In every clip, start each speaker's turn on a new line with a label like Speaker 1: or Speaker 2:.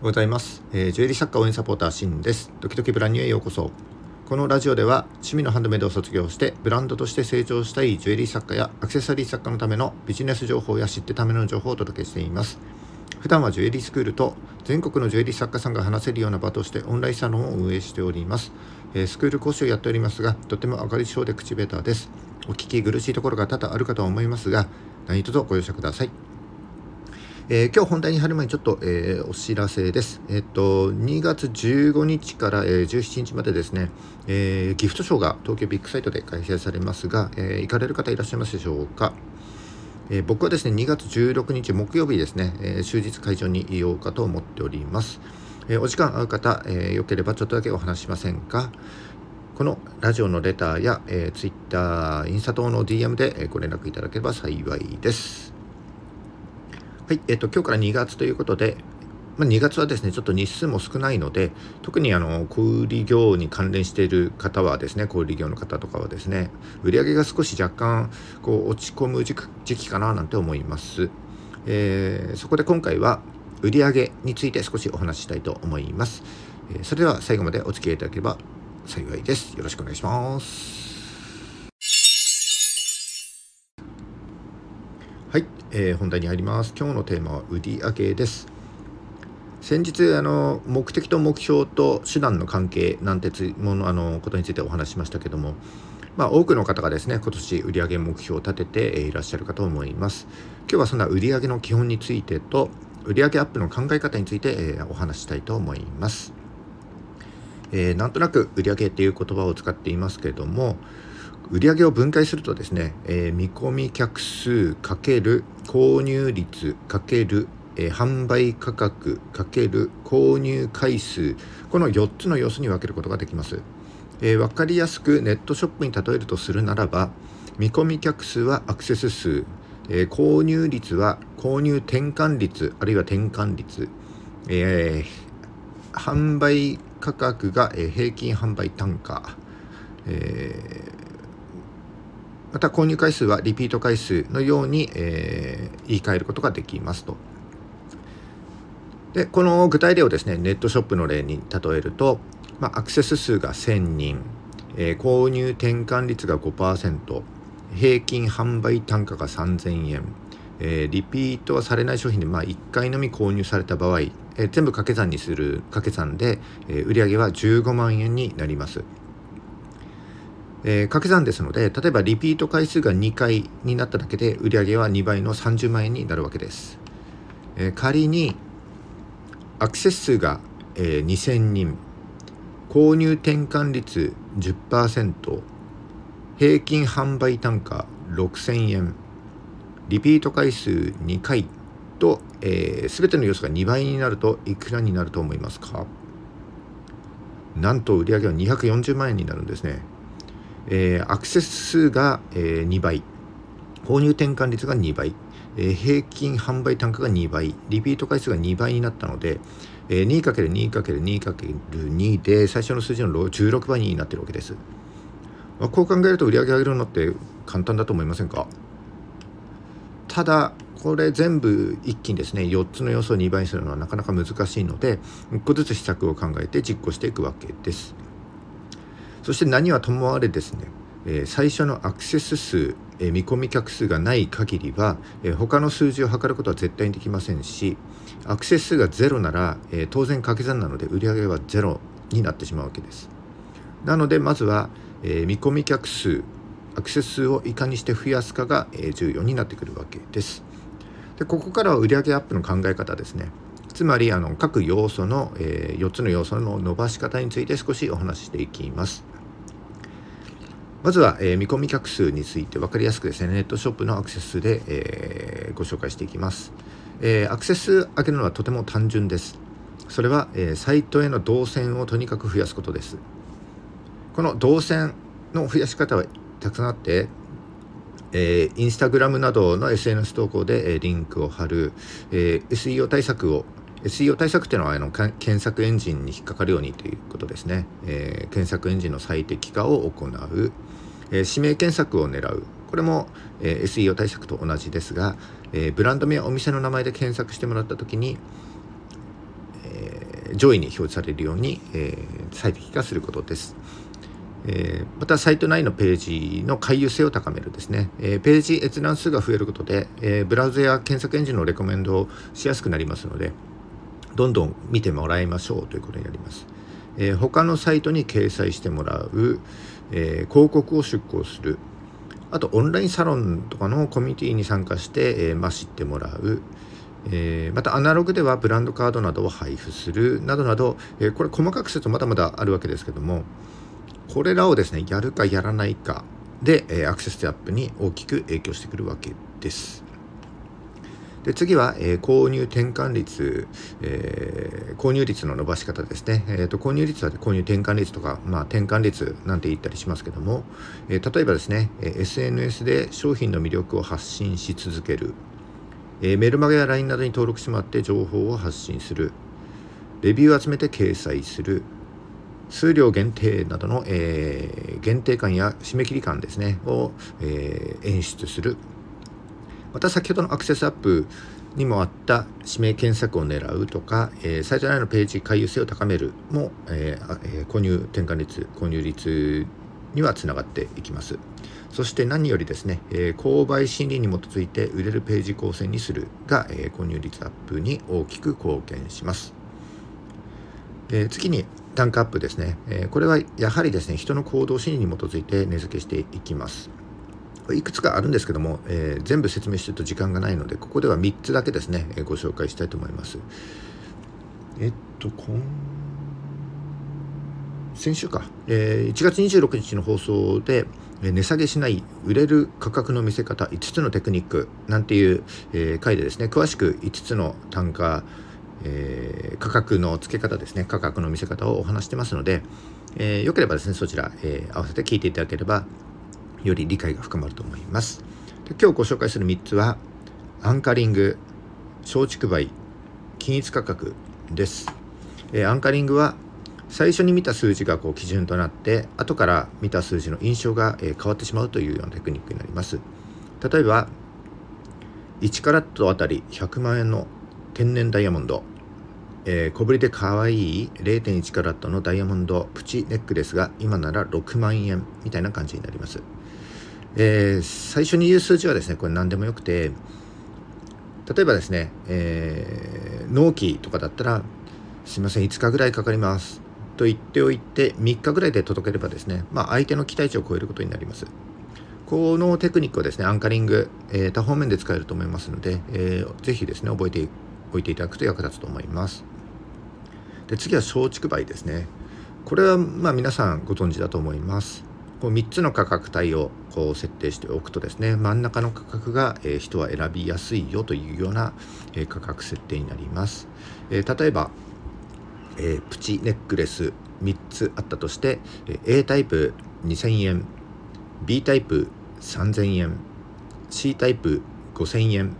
Speaker 1: おはようございます、えー、ジュエリー作家応援サポーターシンです。ドキドキブランニューへようこそ。このラジオでは趣味のハンドメイドを卒業してブランドとして成長したいジュエリー作家やアクセサリー作家のためのビジネス情報や知ってための情報をお届けしています。普段はジュエリースクールと全国のジュエリー作家さんが話せるような場としてオンラインサロンを運営しております、えー、スクール講師をやっておりますがとても上がり症で口下手です。お聞き苦しいところが多々あるかと思いますが何卒ご容赦ください。えー、今日本題に入る前にちょっと、えー、お知らせです。えっと、2月15日から、えー、17日までですね、えー、ギフトショーが東京ビッグサイトで開催されますが、えー、行かれる方いらっしゃいますでしょうか？えー、僕はですね、2月16日木曜日ですね、えー、終日会場にいようかと思っております。えー、お時間合う方、えー、よければちょっとだけお話しませんか？このラジオのレターや、えー、Twitter、インスタ等の DM でご連絡いただければ幸いです。はい、えっと、今日から2月ということで、まあ、2月はですね、ちょっと日数も少ないので、特にあの小売業に関連している方はですね、小売業の方とかはですね、売上が少し若干こう落ち込む時期かななんて思います。えー、そこで今回は売上について少しお話ししたいと思います。え、それでは最後までお付き合いいただければ幸いです。よろしくお願いします。はい、えー、本題に入ります。今日のテーマは売上です。先日あの目的と目標と手段の関係なんてつものあのことについてお話しましたけども、まあ、多くの方がですね今年売上目標を立てていらっしゃるかと思います。今日はそんな売上の基本についてと売上アップの考え方について、えー、お話したいと思います。えー、なんとなく売上っていう言葉を使っていますけども売上を分解するとですね、えー、見込み客数かける購入率かける、え、販売価格かける購入回数この4つの要素に分けることができます、えー、分かりやすくネットショップに例えるとするならば見込み客数はアクセス数、え購入率は購入転換率あるいは転換率、え販売価格が、平均販売単価、えまた購入回数はリピート回数のように、えー、言い換えることができますと。でこの具体例をですねネットショップの例に例えると、まあ、アクセス数が1000人、えー、購入転換率が5%平均販売単価が3000円、えー、リピートはされない商品で、まあ、1回のみ購入された場合、えー、全部掛け算にする掛け算で、えー、売上は15万円になります。えー、掛け算ですので例えばリピート回数が2回になっただけで売上は2倍の30万円になるわけです、えー、仮にアクセス数が、えー、2000人購入転換率10%平均販売単価6000円リピート回数2回と、えー、全ての要素が2倍になるといくらになると思いますか？なんと売上は240万円になるんですね。えー、アクセス数が、えー、2倍。購入転換率が2倍、えー、平均販売単価が2倍。リピート回数が2倍になったので、えー、2×2×2×2 で最初の数字の16倍になってるわけです、まあ、こう考えると売り上げ上げるのって簡単だと思いませんか？ただこれ全部一気にですね4つの要素を2倍にするのはなかなか難しいので1個ずつ施策を考えて実行していくわけです。そして何はともあれですね、えー、最初のアクセス数、えー、見込み客数がない限りは、えー、他の数字を測ることは絶対にできませんしアクセス数がゼロなら、え、当然掛け算なので売上はゼロになってしまうわけです。なのでまずは、え、見込み客数アクセス数をいかにして増やすかが、え、重要になってくるわけです。でここからは売上アップの考え方ですね。つまりあの各要素の、えー、4つの要素の伸ばし方について少しお話ししていきます。まずは、えー、見込み客数について分かりやすくですね、ネットショップのアクセス数で、えー、ご紹介していきます、えー、アクセス上げるのはとても単純です。それは、えサイトへの動線をとにかく増やすことです。この動線の増やし方はたくさんあって、えー、インスタグラムなどの SNS 投稿で、えー、リンクを貼る、えー、SEO 対策を SEO 対策っていうのはあの検索エンジンに引っかかるようにということですね、えー、検索エンジンの最適化を行う、えー、指名検索を狙う。これも、えー、SEO 対策と同じですが、えー、ブランド名お店の名前で検索してもらった時に、えー、上位に表示されるように、えー、最適化することです。えー、またサイト内のページの回遊性を高めるですね、えー、ページ閲覧数が増えることで、えー、ブラウザや検索エンジンのレコメンドをしやすくなりますのでどんどん見てもらいましょうということになります、え他のサイトに掲載してもらう、え広告を出稿する。あとオンラインサロンとかのコミュニティに参加して、えー、ま知ってもらう、え、またアナログではブランドカードなどを配布する。などなど、え、これ細かくするとまだまだあるわけですけどもこれらをですねやるかやらないかで、えアクセスアップに大きく影響してくるわけです。で次は、えー、購入転換率、えー、購入率の伸ばし方ですね、えーと、購入率は購入転換率とか、まあ、転換率なんて言ったりしますけども、えー、例えばですね、え SNS で商品の魅力を発信し続ける、えメルマガや LINE などに登録してもらって情報を発信する。レビューを集めて掲載する。数量限定などの、え限定感や締め切り感ですねを、え演出する。また先ほどのアクセスアップにもあった指名検索を狙うとか、えー、サイト内のページ回遊性を高めるも、えー、購入転換率購入率にはつながっていきます。そして何よりですね、えー、購買心理に基づいて売れるページ構成にするが、えー、購入率アップに大きく貢献します、えー、次に単価アップですね、えこれはやはりですね人の行動心理に基づいて値付けしていきます。いくつかあるんですけども、えー、全部説明してると時間がないのでここでは3つだけですね、えー、ご紹介したいと思います。えっと今先週か、えー、1月26日の放送で値下げしない売れる価格の見せ方5つのテクニックなんていう、えー、回でですね詳しく5つの単価、えー、価格の付け方ですね価格の見せ方をお話してますので、えー、よければですねそちら、えー、合わせて聞いていただければより理解が深まると思います。で今日ご紹介する3つはアンカリング、松竹梅、均一価格です。え、アンカリングは最初に見た数字がこう基準となって後から見た数字の印象が、え、変わってしまうというようなテクニックになります。例えば1カラットあたり100万円の天然ダイヤモンド、えー、小ぶりで可愛い0.1カラットのダイヤモンドプチネックレスが今なら6万円みたいな感じになります。えー、最初に言う数字はですねこれ何でもよくて例えばですね、えー、納期とかだったらすいません5日ぐらいかかりますと言っておいて3日ぐらいで届ければですね、まあ、相手の期待値を超えることになります。このテクニックはですねアンカリング、えー、多方面で使えると思いますので、えー、ぜひですね覚えておいていただくと役立つと思います。で次は松竹梅ですね。これはまあ皆さんご存知だと思います。こう3つの価格帯をこう設定しておくとですね真ん中の価格が、えー、人は選びやすいよというような、えー、価格設定になります、えー、例えば、えプチネックレス3つあったとして、え A タイプ2000円 B タイプ3000円 C タイプ5000円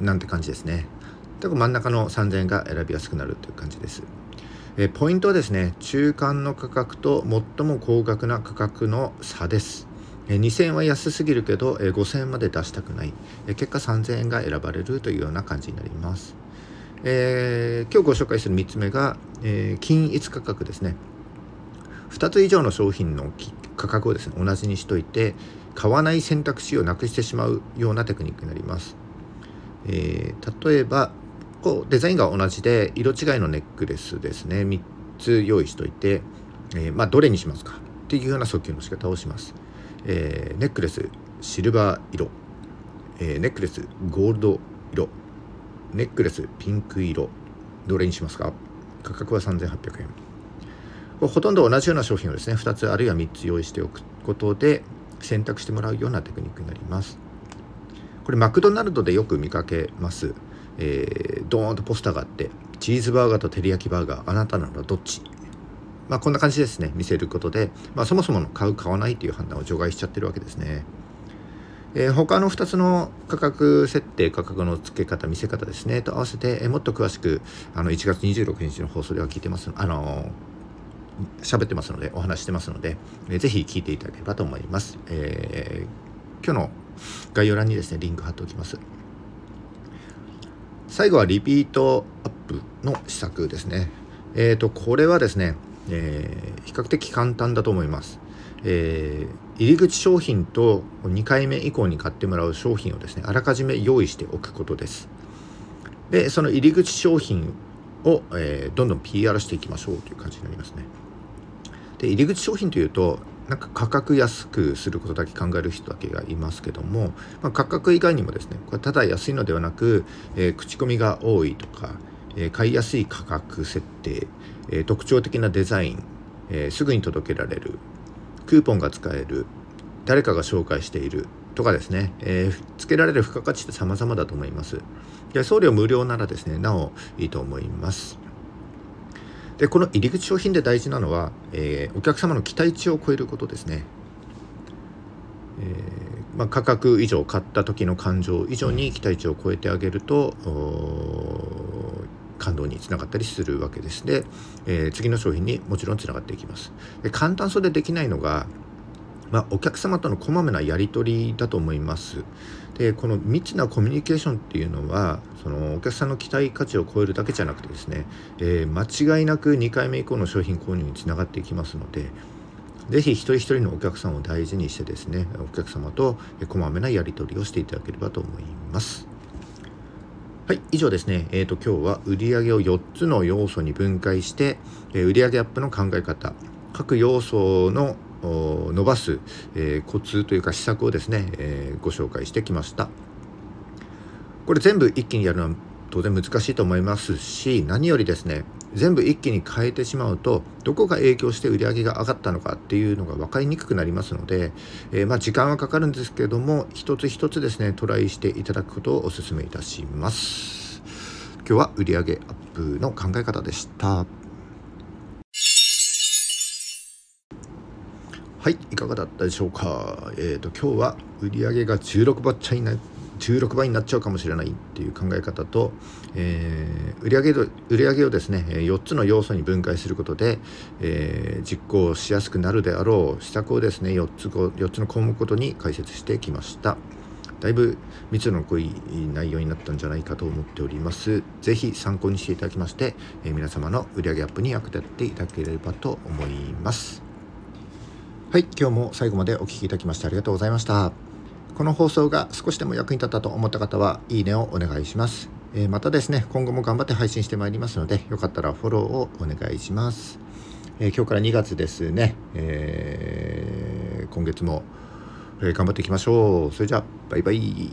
Speaker 1: なんて感じですね。で真ん中の3000円が選びやすくなるという感じです。えポイントはですね中間の価格と最も高額な価格の差です。え2000円は安すぎるけどえ5000円まで出したくない。え結果3000円が選ばれるというような感じになります、えー、今日ご紹介する3つ目が、えー、均一価格ですね。2つ以上の商品の価格をですね同じにしといて買わない選択肢をなくしてしまうようなテクニックになります、えー、例えばこデザインが同じで色違いのネックレスですね。3つ用意しといて、えー、まあ、どれにしますか？っていうような訴求の仕方をします、えー、ネックレスシルバー色、え、ネックレスゴールド色。ネックレスピンク色。どれにしますか？価格は3800円。ほとんど同じような商品をですね2つあるいは3つ用意しておくことで選択してもらうようなテクニックになります。これマクドナルドでよく見かけます。えー、ドーンとポスターがあってチーズバーガーと照り焼きバーガーあなたならどっち？まあこんな感じですね見せることで、まあ、そもそもの買う買わないという判断を除外しちゃってるわけですね。えー、他の2つの価格設定価格の付け方見せ方ですね。と合わせて、えー、もっと詳しくあの1月26日の放送では聞いてますあの喋ってますのでお話してますので、えー、ぜひ聞いていただければと思います、えー、今日の概要欄にですねリンク貼っておきます。最後はリピートアップの施策ですね、えーと、これはですね、えー、比較的簡単だと思います。えー、入り口商品と2回目以降に買ってもらう商品をですねあらかじめ用意しておくことです。でその入り口商品を、えー、どんどん PR していきましょうという感じになりますね。で入り口商品というとなんか価格安くすることだけ考える人だけがいますけども、まあ、価格以外にもですねこれただ安いのではなく、えー、口コミが多いとか、えー、買いやすい価格設定、えー、特徴的なデザイン、えすぐに届けられるクーポンが使える誰かが紹介しているとかですね、えー、つけられる付加価値って様々だと思います。で送料無料ならですねなおいいと思います。でこの入り口商品で大事なのは、えー、お客様の期待値を超えることですね、えー、まあ、価格以上買った時の感情以上に期待値を超えてあげると感動につながったりするわけです。で、えー、次の商品にもちろんつながっていきます。で簡単そうでできないのが、まあ、お客様とのこまめなやり取りだと思います。でこの未知なコミュニケーションっていうのはそのお客さんの期待価値を超えるだけじゃなくてですね、えー、間違いなく2回目以降の商品購入につながっていきますのでぜひ一人一人のお客さんを大事にしてですねお客様とこまめなやり取りをしていただければと思います。はい、以上ですね。えっ、ー、と、今日は売上を4つの要素に分解して、えー、売上アップの考え方、各要素の伸ばす、えー、コツというか施策をですね、えー、ご紹介してきました。これ全部一気にやるのは当然難しいと思いますし、何よりですね、全部一気に変えてしまうとどこが影響して売り上げが上がったのかっていうのが分かりにくくなりますので、えー、まあ時間はかかるんですけども一つ一つですねトライしていただくことをお勧めいたします今日は売上アップの考え方でしたはいいかがだったでしょうか？えっ、ー、と今日は売り上げが16倍チャイナ16倍になっちゃうかもしれないっていう考え方と、えー、売上売上をですね4つの要素に分解することで、えー、実行しやすくなるであろう施策をですね4つ ,4 つの項目ごとに解説してきました。だいぶ密度の濃い内容になったんじゃないかと思っております。是非参考にしていただきまして、えー、皆様の売上アップに役立っていただければと思います。はい今日も最後までお聴きいただきましてありがとうございましたこの放送が少しでも役に立ったと思った方はいいねをお願いします。えー、またですね、今後も頑張って配信してまいりますので、よかったらフォローをお願いします。えー、今日から2月ですね、えー、今月も、え頑張っていきましょう。それじゃあ、バイバイ。